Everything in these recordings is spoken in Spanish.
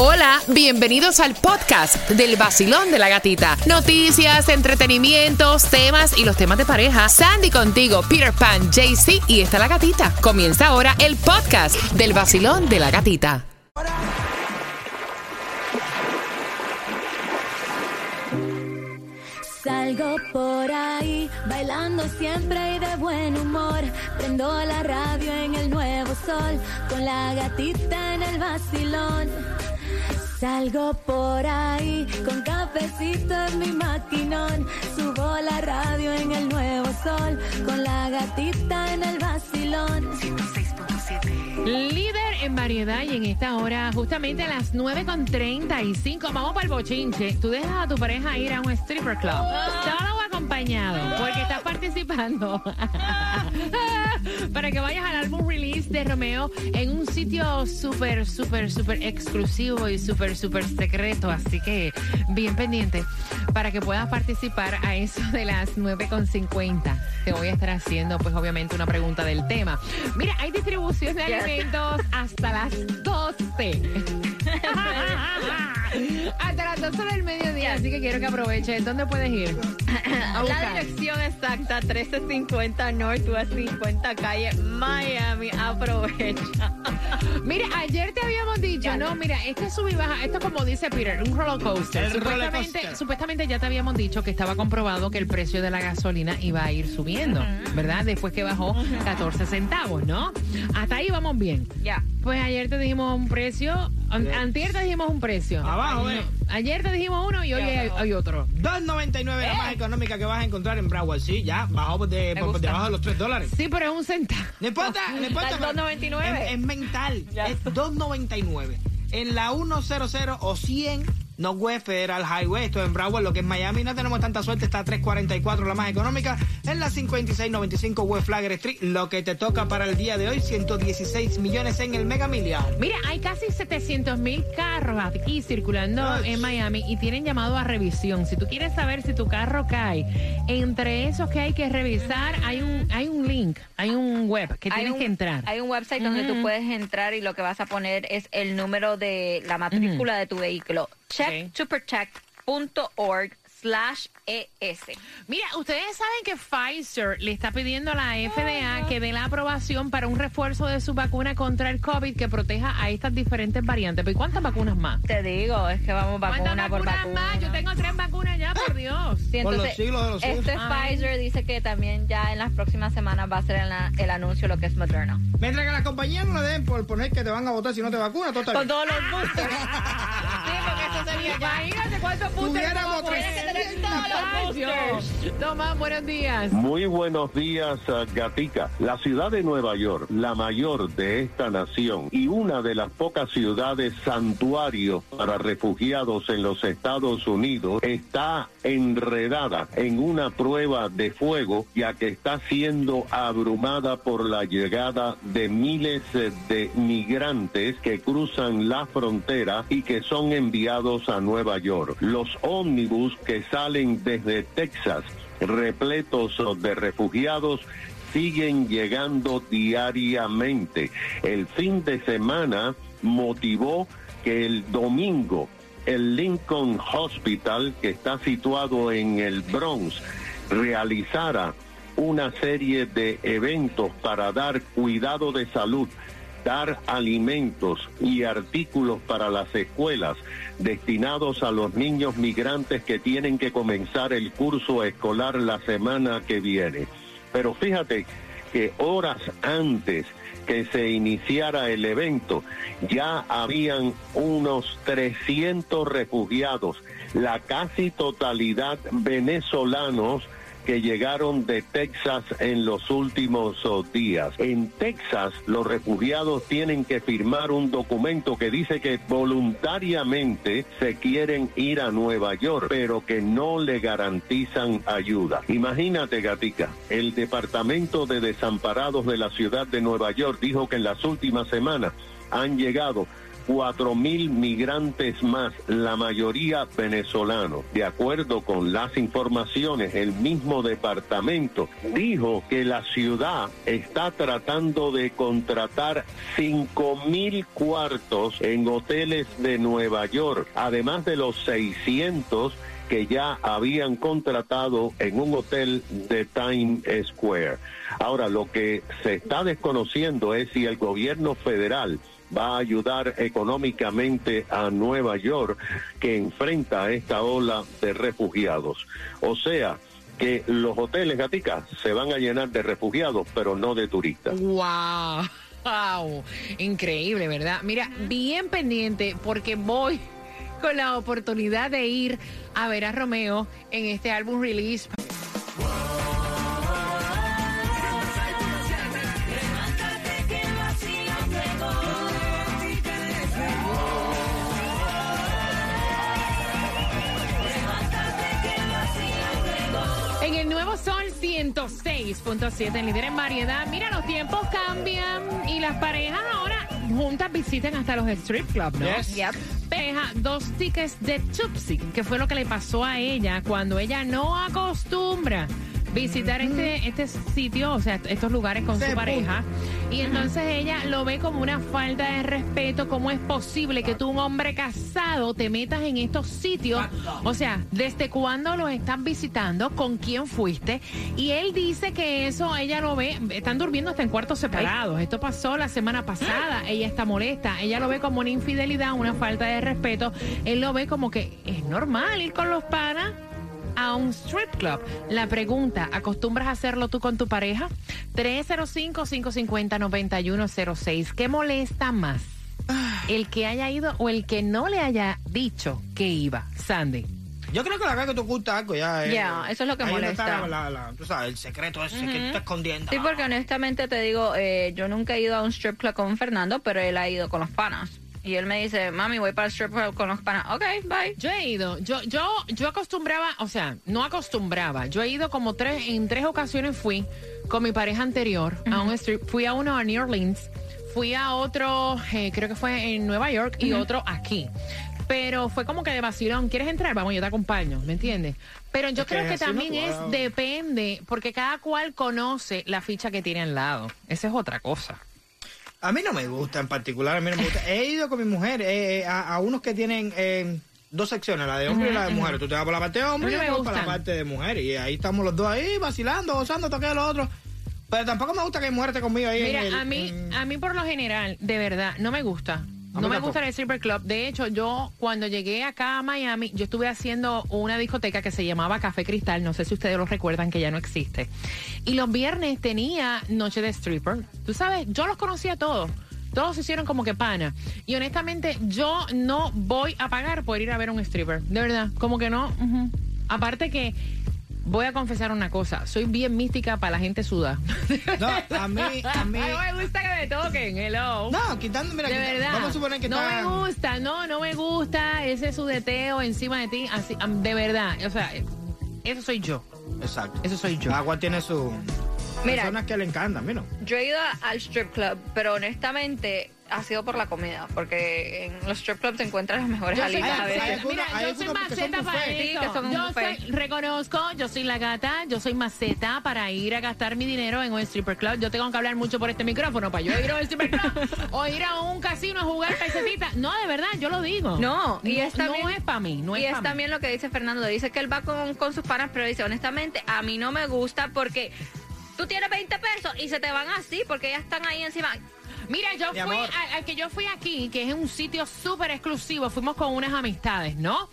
Hola, bienvenidos al podcast del vacilón de la gatita. Noticias, entretenimientos, temas y los temas de pareja. Sandy contigo, Peter Pan, JC y está la gatita. Comienza ahora el podcast del vacilón de la gatita. Salgo por ahí, bailando siempre y de buen humor. Prendo la radio en el nuevo sol, con la gatita en el vacilón. Salgo por ahí, con cafecito en mi maquinón. Subo la radio en el nuevo sol, con la gatita en el vacilón. Líder en variedad y en esta hora, justamente a las 9.35, vamos para el bochinche. Tú dejas a tu pareja ir a un stripper club. O acompañado, porque estás participando. para que vayas al álbum release de Romeo en un sitio súper, súper, súper exclusivo y súper, súper secreto. Así que bien pendiente para que puedas participar a eso de las 9.50. Te voy a estar haciendo, pues obviamente, una pregunta del tema. Mira, hay distribución de alimentos hasta las 12. Hasta las 12 del mediodía, así que quiero que aproveches. ¿Dónde puedes ir? A La dirección exacta, 1350 Northwest 50 Calle, Miami. Aprovecha. Mira, ayer te habíamos dicho, no, mira, este sub y baja, esto como dice Peter, un roller coaster. El roller supuestamente, coaster. supuestamente ya te habíamos dicho que estaba comprobado que el precio de la gasolina iba a ir subiendo, ¿verdad? Después que bajó 14 centavos, ¿no? Hasta ahí vamos bien. Ya. Pues ayer te dijimos un precio, an- antier te dijimos un precio. Abajo, eh. Ayer te dijimos uno y hoy hay, hay otro. 2.99 la más económica que vas a encontrar en Broward. Sí, ya, bajó por, de- por gusta. debajo de los 3 dólares. Sí, pero es un centavo. No importa, no importa. Está en pero 2.99. Es, es mental. Ya. Es 2.99. En la 100 o 100 Northwest Federal Highway, esto en Broward, lo que es Miami. No tenemos tanta suerte, está a 3.44 la más económica. En la 5695 West Flagler Street, lo que te toca para el día de hoy, 116 millones en el Mega Million. Mira, hay casi 700 mil carros aquí circulando Ach. en Miami y tienen llamado a revisión. Si tú quieres saber si tu carro cae, entre esos que hay que revisar, hay un, hay un link, hay un web que Hay tienes un- que entrar. Hay un website donde tú puedes entrar y lo que vas a poner es el número de la matrícula de tu vehículo. Checktoprotect.org slash ES. Mira, ustedes saben que Pfizer le está pidiendo a la FDA que dé la aprobación para un refuerzo de su vacuna contra el COVID que proteja a estas diferentes variantes. ¿Pero ¿y cuántas vacunas más? Te digo, es que vamos ¿Cuántas vacuna por vacunas vacuna. más? Yo tengo tres vacunas ya, por Dios. Sí, Por los entonces, siglos de los siglos. Este Ay. Pfizer dice que también ya en las próximas semanas va a ser el, el anuncio lo que es Moderna. Mientras que las compañías no le den por poner que te van a votar si no te vacunas, todo Con todos los boosters. sí, porque eso sería. Imagínate cuántos Tuviéramos tres- Tomás, buenos días. Muy buenos días, uh, Gatica. La ciudad de Nueva York, la mayor de esta nación y una de las pocas ciudades santuarios para refugiados en los Estados Unidos, está enredada en una prueba de fuego, ya que está siendo abrumada por la llegada de miles de migrantes que cruzan la frontera y que son enviados a Nueva York. Los ómnibus que salen desde Texas repletos de refugiados siguen llegando diariamente. El fin de semana motivó que el domingo el Lincoln Hospital, que está situado en el Bronx, realizara una serie de eventos para dar cuidado de salud, dar alimentos y artículos para las escuelas destinados a los niños migrantes que tienen que comenzar el curso escolar la semana que viene. Pero fíjate que horas antes que se iniciara el evento, ya habían unos 300 refugiados, la casi totalidad venezolanos que llegaron de Texas en los últimos oh, días. En Texas, los refugiados tienen que firmar un documento que dice que voluntariamente se quieren ir a Nueva York, pero que no le garantizan ayuda. Imagínate, Gatica, el Departamento de Desamparados de la ciudad de Nueva York dijo que en las últimas semanas han llegado cuatro mil migrantes más, la mayoría venezolanos. De acuerdo con las informaciones, el mismo departamento dijo que la ciudad está tratando de contratar cinco mil cuartos en hoteles de Nueva York, además de los 600 que ya habían contratado en un hotel de Times Square. Ahora, lo que se está desconociendo es si el gobierno federal va a ayudar económicamente a Nueva York que enfrenta esta ola de refugiados. O sea, que los hoteles gaticas se van a llenar de refugiados, pero no de turistas. ¡Wow! ¡Wow! Increíble, ¿verdad? Mira, bien pendiente porque voy con la oportunidad de ir a ver a Romeo en este álbum release. 106.7, en líder en variedad. Mira, los tiempos cambian y las parejas ahora juntas visiten hasta los strip clubs, ¿no? Yes. Yep. Pareja, dos tickets de Tupsi, que fue lo que le pasó a ella cuando ella no acostumbra visitar este, este sitio, o sea, estos lugares con su pareja. Y entonces ella lo ve como una falta de respeto. ¿Cómo es posible que tú, un hombre casado, te metas en estos sitios? O sea, ¿desde cuándo los están visitando? ¿Con quién fuiste? Y él dice que eso ella lo ve, están durmiendo hasta en cuartos separados. Esto pasó la semana pasada. Ella está molesta. Ella lo ve como una infidelidad, una falta de respeto. Él lo ve como que es normal ir con los panas a un strip club. La pregunta, ¿acostumbras a hacerlo tú con tu pareja? 305-550-9106. ¿Qué molesta más? ¿El que haya ido o el que no le haya dicho que iba? Sandy. Yo creo que la vez que tú ocultas algo ya es. Ya, eso es lo que no molesta. está la- la- tú sabes, el secreto ese que tú estás escondiendo. Sí, porque honestamente te digo, eh, yo nunca he ido a un strip club con Fernando, pero él ha ido con los panas. Y él me dice, mami, voy para el strip club con los panas. Ok, bye. Yo he ido, yo, yo, yo acostumbraba, o sea, no acostumbraba, yo he ido como tres, en tres ocasiones fui con mi pareja anterior a un strip, fui a uno a New Orleans, fui a otro, eh, creo que fue en Nueva York y otro aquí. Pero fue como que de vacilón, ¿quieres entrar? Vamos, yo te acompaño, ¿me entiendes? Pero yo creo que así también es, depende, porque cada cual conoce la ficha que tiene al lado. Esa es otra cosa. A mí no me gusta en particular, a mí no me gusta. He ido con mi mujer eh, eh, a, a unos que tienen eh, dos secciones, la de hombre y la de mujer. Tú te vas por la parte de hombre A y yo por la parte de mujer. Y ahí estamos los dos ahí vacilando, gozando, toque lo otro. Pero tampoco me gusta que mujer esté conmigo ahí. Mira, en el- a mí, en- a mí por lo general, de verdad, no me gusta. No me gusta el stripper club. De hecho, yo cuando llegué acá a Miami, yo estuve haciendo una discoteca que se llamaba Café Cristal. No sé si ustedes lo recuerdan, que ya no existe. Y los viernes tenía noche de stripper. Tú sabes, yo los conocía todos. Todos se hicieron como que pana. Y honestamente, yo no voy a pagar por ir a ver un stripper. De verdad, como que no. Aparte que voy a confesar una cosa. Soy bien mística para la gente suda. No, a mí, a mí. no me gusta que me toquen, hello. No, quitando, mira, de quita- verdad. vamos a suponer que no está- me gusta, no, no me gusta ese sudeteo encima de ti, así, de verdad. O sea, eso soy yo. Exacto. Eso soy yo. Cual tiene su. Mira. Personas que le encantan, mira. Yo he ido al strip club, pero honestamente ha sido por la comida, porque en los strip clubs te encuentras las mejores alitas a veces. mira, yo soy maceta para eso. yo soy, reconozco, yo soy la gata, yo soy maceta para ir a gastar mi dinero en un stripper club. Yo tengo que hablar mucho por este micrófono para yo ir a un stripper club o ir a un casino a jugar pesetita. No, de verdad, yo lo digo. No, y es también- no es para mí, no es y es también lo que dice Fernando. Dice que él va con, con sus panas, pero dice, honestamente, a mí no me gusta porque tú tienes 20 pesos y se te van así porque ya están ahí encima. Mira, yo Mi fui amor. al, al que yo fui aquí, que es un sitio súper exclusivo, fuimos con unas amistades, ¿no?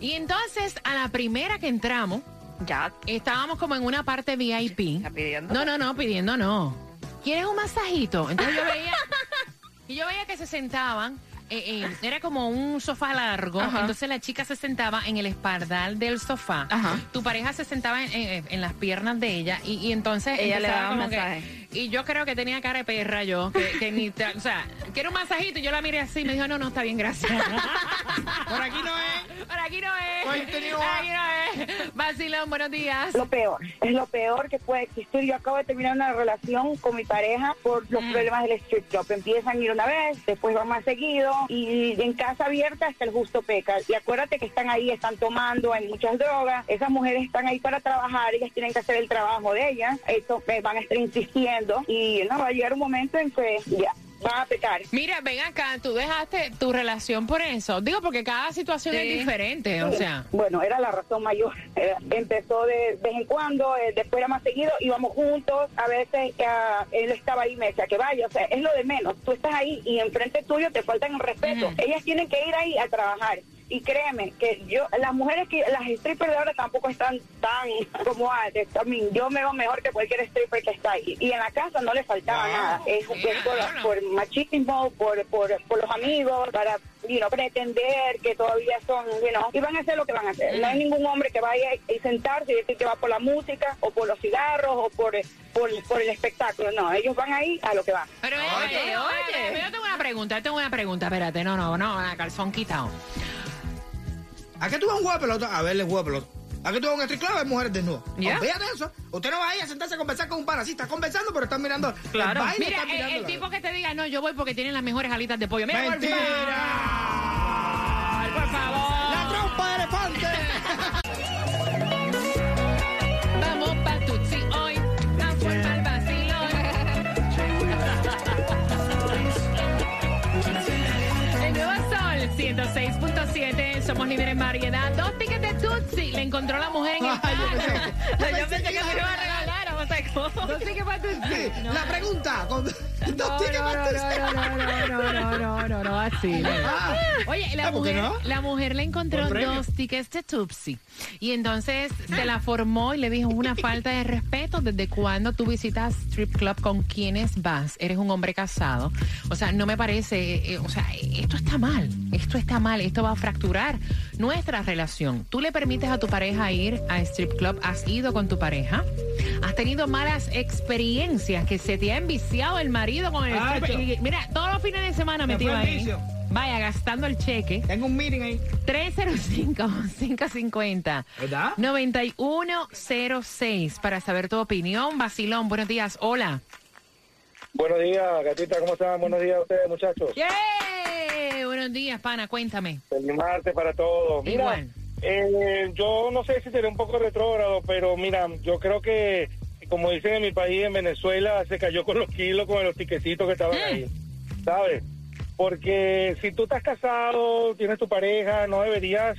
Y entonces a la primera que entramos, Ya, estábamos como en una parte VIP. está pidiendo. No, no, no, pidiendo no. ¿Quieres un masajito? Entonces yo veía, y yo veía que se sentaban. Eh, eh, era como un sofá largo, Ajá. entonces la chica se sentaba en el espaldar del sofá, Ajá. tu pareja se sentaba en, en- en las piernas de ella y, y entonces Ella le daba como que- masaje. y yo creo que tenía cara de perra yo, que, que ni, o sea, quiero un masajito y yo la miré así y me dijo, no, no, está bien, gracias. Por aquí no es. Por aquí no es. Continúa. Por aquí no es. Vacilón, buenos días. lo peor, es lo peor que puede existir. Yo acabo de terminar una relación con mi pareja por los problemas del strip club. Empiezan a ir una vez, después van más seguido y en casa abierta está el justo peca. Y acuérdate que están ahí, están tomando, hay muchas drogas. Esas mujeres están ahí para trabajar, ellas tienen que hacer el trabajo de ellas. Eso eh, van a estar insistiendo y no va a llegar un momento en que ya van a pecar. Mira, ven acá, tú dejaste tu relación por eso. Digo, porque cada situación Sí. es diferente, o sea. Bueno, era la razón mayor. Eh, empezó de vez en cuando, eh, después era más seguido, íbamos juntos. A veces él estaba ahí y me decía que vaya. O sea, es lo de menos. Tú estás ahí y enfrente tuyo te faltan el respeto. Ellas tienen que ir ahí a trabajar. Y créeme que yo, las mujeres que, las strippers de ahora tampoco están tan como antes. También yo me veo mejor que cualquier stripper que está ahí. Y en la casa no le faltaba Wow. nada. Es, Sí, es por, por machismo, por, por, por los amigos, para you know, pretender que todavía son, you know, y van a hacer lo que van a hacer. No hay ningún hombre que vaya y sentarse y decir que va por la música, o por los cigarros, o por, por, por el espectáculo. No, ellos van ahí a lo que van. Pero ven, Oye, oye, oye, oye. yo tengo una pregunta, yo tengo una pregunta, espérate, no, no, no, calzón quitado. ¿A qué tú vas a un juego de pelota? A verle juego de pelota. ¿A qué tú vas a un street club a ver mujeres desnudas? Ya. Olvídate de eso. Usted no va ahí a sentarse a conversar con un pana. Sí, está conversando, pero están mirando. Claro. El baile, Mira, el, mirando el la- tipo que te diga, no, yo voy porque tienen las mejores alitas de pollo. Mira, ¡Mentira! 106.7, somos líderes en variedad. Dos tickets de Tutsi le encontró la mujer en el carro. yo Yo pensé que Dos tickets para La pregunta. Con... No, Dos tickets no, para no, no, no, no, no, no, no, no, así. Ah. Oye, la Ah, ¿por qué mujer, la mujer le encontró dos tickets de Tupsi y entonces se la formó y le dijo una falta de respeto desde cuando tú visitas strip club con quienes vas. Eres un hombre casado. O sea, no me parece, eh, o sea, esto está mal, esto está mal, esto va a fracturar nuestra relación. Tú le permites a tu pareja ir a strip club, has ido con tu pareja, has tenido malas experiencias que se te ha enviciado el marido con el Ah, strip. yo- y Mira, todos los fines de semana Me metido fue el ahí. vicio. Vaya, gastando el cheque. Tengo un meeting ahí. 305-550. ¿Verdad? 9106 para saber tu opinión. Basilón, buenos días. Hola. Buenos días, gatita, ¿cómo están? Buenos días a ustedes, muchachos. ¡Yeah! Buenos días, pana, cuéntame. Feliz martes para todos. Mira, Igual. eh, yo no sé si seré un poco retrógrado, pero mira, yo creo que, como dicen en mi país, en Venezuela, se cayó con los kilos, con los tiquecitos que estaban ahí, ¿sabes? Porque si tú estás casado, tienes tu pareja, no deberías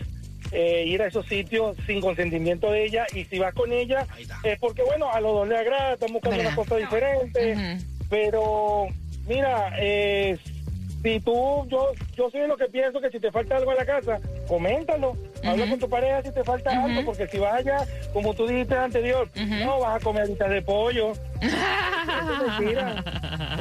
eh, ir a esos sitios sin consentimiento de ella, y si vas con ella, es porque, bueno, a los dos les agrada, están buscando ¿Verdad? una cosa diferente. Pero, mira, eh, si tú, yo, yo soy de lo que pienso que si te falta algo en la casa, coméntalo. Habla con tu pareja si te falta algo, porque si vas allá, como tú dijiste anterior, no vas a comer alitas de pollo. Eso es mentira.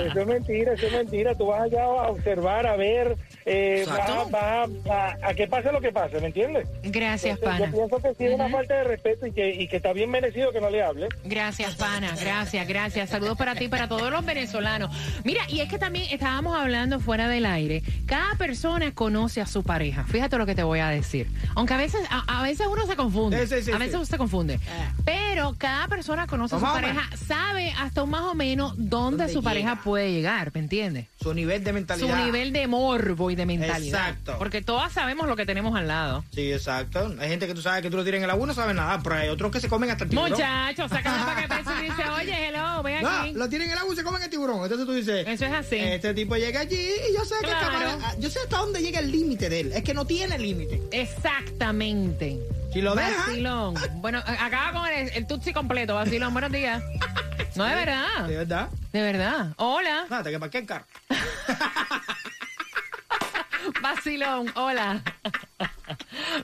Eso es mentira, eso es mentira. Tú vas allá a observar, a ver, eh, Exacto. vas, vas a, a que pase lo que pase, ¿me entiendes? Gracias, Entonces, pana. yo pienso que sí es una falta de respeto y que, y que está bien merecido que no le hable. Gracias, pana. Gracias, gracias. Saludos para ti y para todos los venezolanos. Mira, y es que también estábamos hablando fuera del aire. Cada persona conoce a su pareja. Fíjate lo que te voy a decir. Aunque a veces, a, a veces uno se confunde. Sí, sí, sí, a veces sí. uno se confunde. Pero cada persona conoce a su pareja, sabe hasta un más o menos dónde, ¿Dónde su pareja llega? puede llegar, ¿me entiendes? Su nivel de Su mentalidad. nivel de morbo y de mentalidad. Exacto. Porque todas sabemos lo que tenemos al lado. Sí, exacto. Hay gente que tú sabes que tú lo tienes en el agua y no sabe nada, pero hay otros que se comen hasta el tiburón. Muchachos, para que peso y dice, oye, hello, ven No, aquí. lo tienen en el agua y se comen el tiburón. Entonces tú dices, Eso es así. este tipo llega allí y yo sé que Claro. capaz- yo sé hasta dónde llega el límite de él. Es que no tiene límite. Exactamente. Si lo deja, Vacilón. Bueno, acaba con el, el tutsi completo. Vacilón, buenos días. No, de verdad. de verdad. De verdad. Hola. Nada, que para qué carro. Vacilón, hola.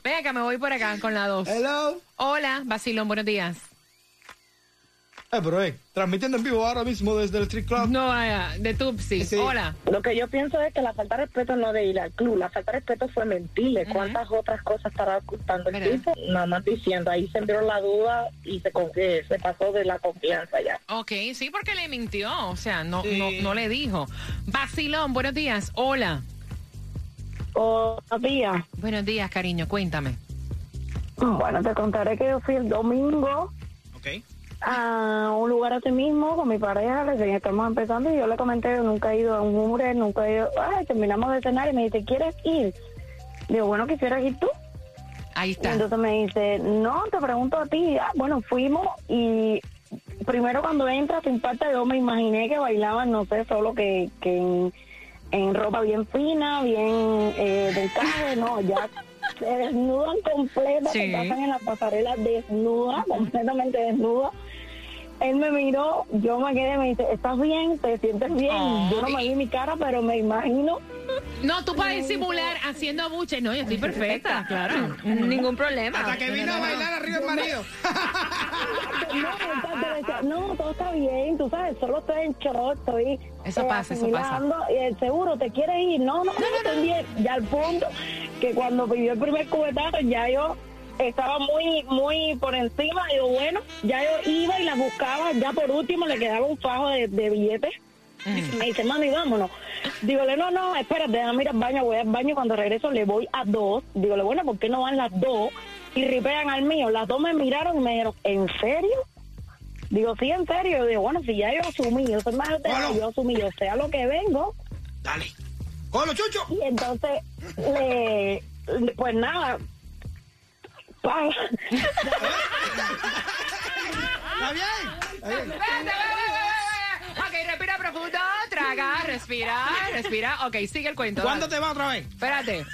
Venga, que me voy por acá con la dos. Hello. Hola, Vacilón, buenos días. Eh, pero eh, transmitiendo en vivo ahora mismo desde el Street Club. No vaya, de Tupsi. Sí. Hola. Lo que yo pienso es que la falta de respeto no de ir al club, la falta de respeto fue mentirle. ¿Cuántas otras cosas estará ocultando el tipo? Nada más diciendo, ahí se envió la duda y se, con- eh, se pasó de la confianza ya. Ok, sí, porque le mintió. O sea, no, Sí. no, no le dijo. Vacilón, buenos días. Hola. Buenos días. Buenos días, cariño, cuéntame. Bueno, te contaré que yo fui el domingo Ok. A un lugar así mismo con mi pareja, recién estamos empezando y yo le comenté, nunca he ido a un mure, nunca he ido, ay, terminamos de cenar y me dice, ¿quieres ir? Digo, bueno, quisieras ir tú. Ahí Y está. entonces me dice, no, te pregunto a ti. Ah, bueno, fuimos y primero cuando entras, te impacta, yo me imaginé que bailaban, no sé, solo que, que en, en ropa bien fina, bien eh, de encaje, no, ya se desnudan completa, Sí. se pasan en la pasarela desnuda, completamente desnuda. Él me miró, yo me quedé, me dice, ¿estás bien? ¿Te sientes bien? Ay. Yo no me vi mi cara, pero me imagino No, tú puedes simular haciendo buche. No, yo estoy perfecta, claro. Ningún problema. Hasta que vino a bailar arriba el marido. No, no, todo está bien, tú sabes, solo estoy en shock, estoy Eso pasa, eso pasa. y el seguro, ¿te quieres ir? No, no, no, estoy bien. Ya al punto que cuando pidió el primer cubetazo, ya yo estaba muy, muy por encima, digo, bueno, ya yo iba y la buscaba, ya por último le quedaba un fajo de, de billetes. Me dice, mami, vámonos. Dígole, no, no, espérate, déjame ir al baño, voy al baño y cuando regreso le voy a dos. Dígole, bueno, ¿por qué no van las dos? Y ripean al mío. Las dos me miraron y me dijeron, ¿en serio? Digo, sí, en serio. Yo digo, bueno, si ya yo asumí, yo soy más de Bueno. yo asumí, yo sé a lo que vengo. Dale. ¡Colo, chucho! Y entonces, le, pues nada. Pa- ¿Está bien? Está bien. Ok, respira profundo, traga, respira, respira. Ok, sigue el cuento. ¿Cuándo dale. te va otra vez? Espérate.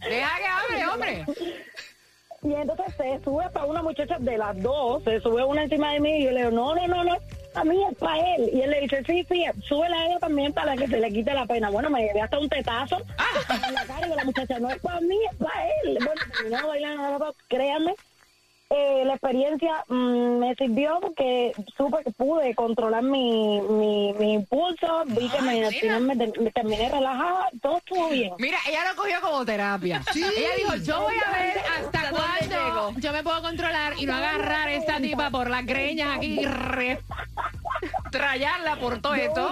Deja que hable, hombre. Y entonces se sube para una muchacha de las dos, se sube una encima de mí y yo le digo, no, no, no, no, a mí es para él. Y él le dice, sí, sí, súbela a ella también para que se le quite la pena. Bueno, me llevé hasta un tetazo en la cara y la muchacha, no es para mí, es para él. Bueno, terminamos bailando, créanme. Eh, la experiencia mm, me sirvió porque supe que pude controlar mi, mi, mi impulso, vi que me, al final me, me terminé relajada, todo estuvo bien. Mira, ella lo cogió como terapia. Ella dijo, yo voy a ver hasta ¿Hasta dónde cuándo llego? yo me puedo controlar y no agarrar a esta tipa por las greñas aquí y re- trallarla por todo Yo esto.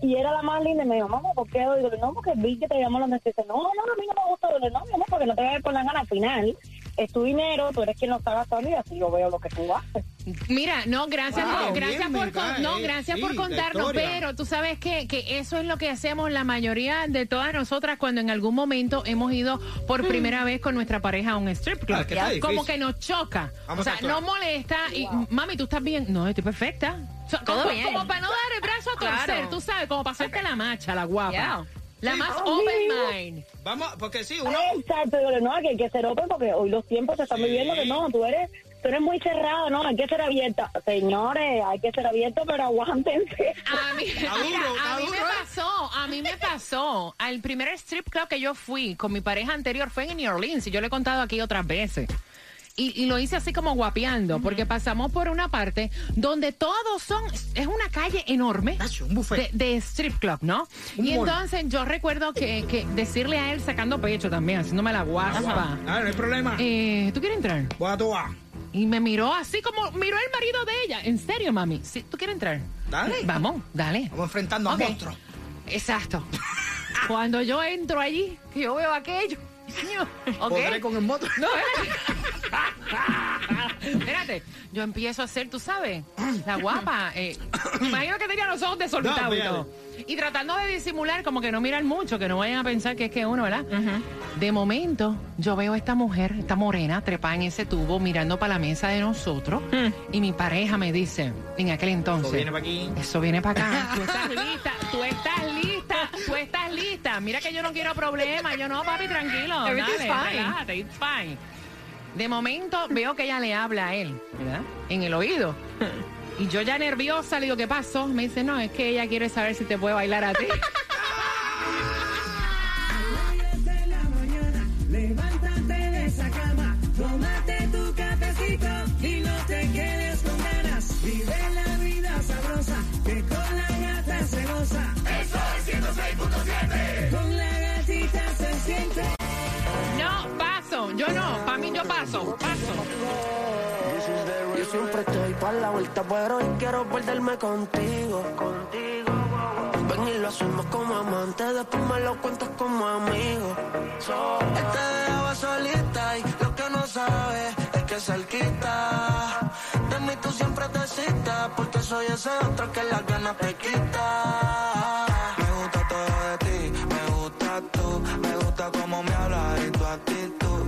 y era la más linda y me dijo, mamá, ¿por qué? Y digo, no, porque vi que te llamó la necesidad. No, no, a mí no me gusta. Digo, no, mi amor, porque no te voy a ver por la gana. Al final, es tu dinero, tú eres quien lo está gastando y así yo veo lo que tú haces. Mira, no, gracias, Wow, por, gracias bien, por, con- no, eh, gracias sí, por contarnos, pero tú sabes que, que eso es lo que hacemos la mayoría de todas nosotras cuando en algún momento hemos ido por primera vez con nuestra pareja a un strip club. Ah, que Como que nos choca. Vamos o sea, a actuar. no molesta y, mami, ¿tú estás bien? No, estoy perfecta. O sea, Todo como, bien. como para no dar el brazo a torcer, Claro. tú sabes, como para hacerte la macha, la guapa. Yeah. La Sí. más Ah, open sí. mind. Vamos, porque sí, uno... Exacto, digo, no, que hay que ser open porque hoy los tiempos se están Sí. viviendo que no, tú eres, tú eres muy cerrado, no, hay que ser abierta. Señores, hay que ser abierto, pero aguántense. A mí, mira, a mí me ¿eh? pasó, a mí me pasó. Al primer strip club que yo fui con mi pareja anterior fue en New Orleans y yo le he contado aquí otras veces. Y, y lo hice así como guapeando, porque pasamos por una parte donde todos son, es una calle enorme un buffet. de, de strip club, ¿no? Un y mall. entonces yo recuerdo que, que decirle a él sacando pecho también, haciéndome la guaspa. Ah, no hay problema. Eh, ¿Tú quieres entrar? Voy a a. Y me miró así como miró el marido de ella. En serio, mami. ¿Sí? ¿Tú quieres entrar? Dale. Vamos, dale. Vamos enfrentando a Ok. monstruos. Exacto. Cuando yo entro allí, que yo veo aquello. coño, ¿ok? Podré con el moto. No, espérate. espérate. Yo empiezo a hacer, tú sabes, la guapa. Eh, me imagino que tenía los ojos desorbitados No, y todo. Y tratando de disimular, como que no miran mucho, que no vayan a pensar que es que uno, ¿verdad? De momento, yo veo a esta mujer, esta morena, trepada en ese tubo, mirando para la mesa de nosotros. Y mi pareja me dice, en aquel entonces. Eso viene para aquí. Eso viene para acá. Tú estás lista, tú estás lista, tú estás lista. Mira que yo no quiero problemas. Yo no, papi, tranquilo. Everything's dale, fine. relájate, it's fine. De momento veo que ella le habla a él, ¿verdad? En el oído. Y yo ya nerviosa le digo, ¿qué pasó? Me dice, no, es que ella quiere saber si te puede bailar a ti. con la paso. Paso. Yo siempre estoy para la vuelta, pero hoy quiero perderme contigo. Contigo. Ven y lo hacemos como amantes, después me lo cuentas como amigo. So, él te dejaba solita y lo que no sabes es que cerquita de mí tú siempre te citas, porque soy ese otro que las ganas te quita. Me gusta todo de ti, me gusta tú, me gusta cómo me hablas y tu actitud,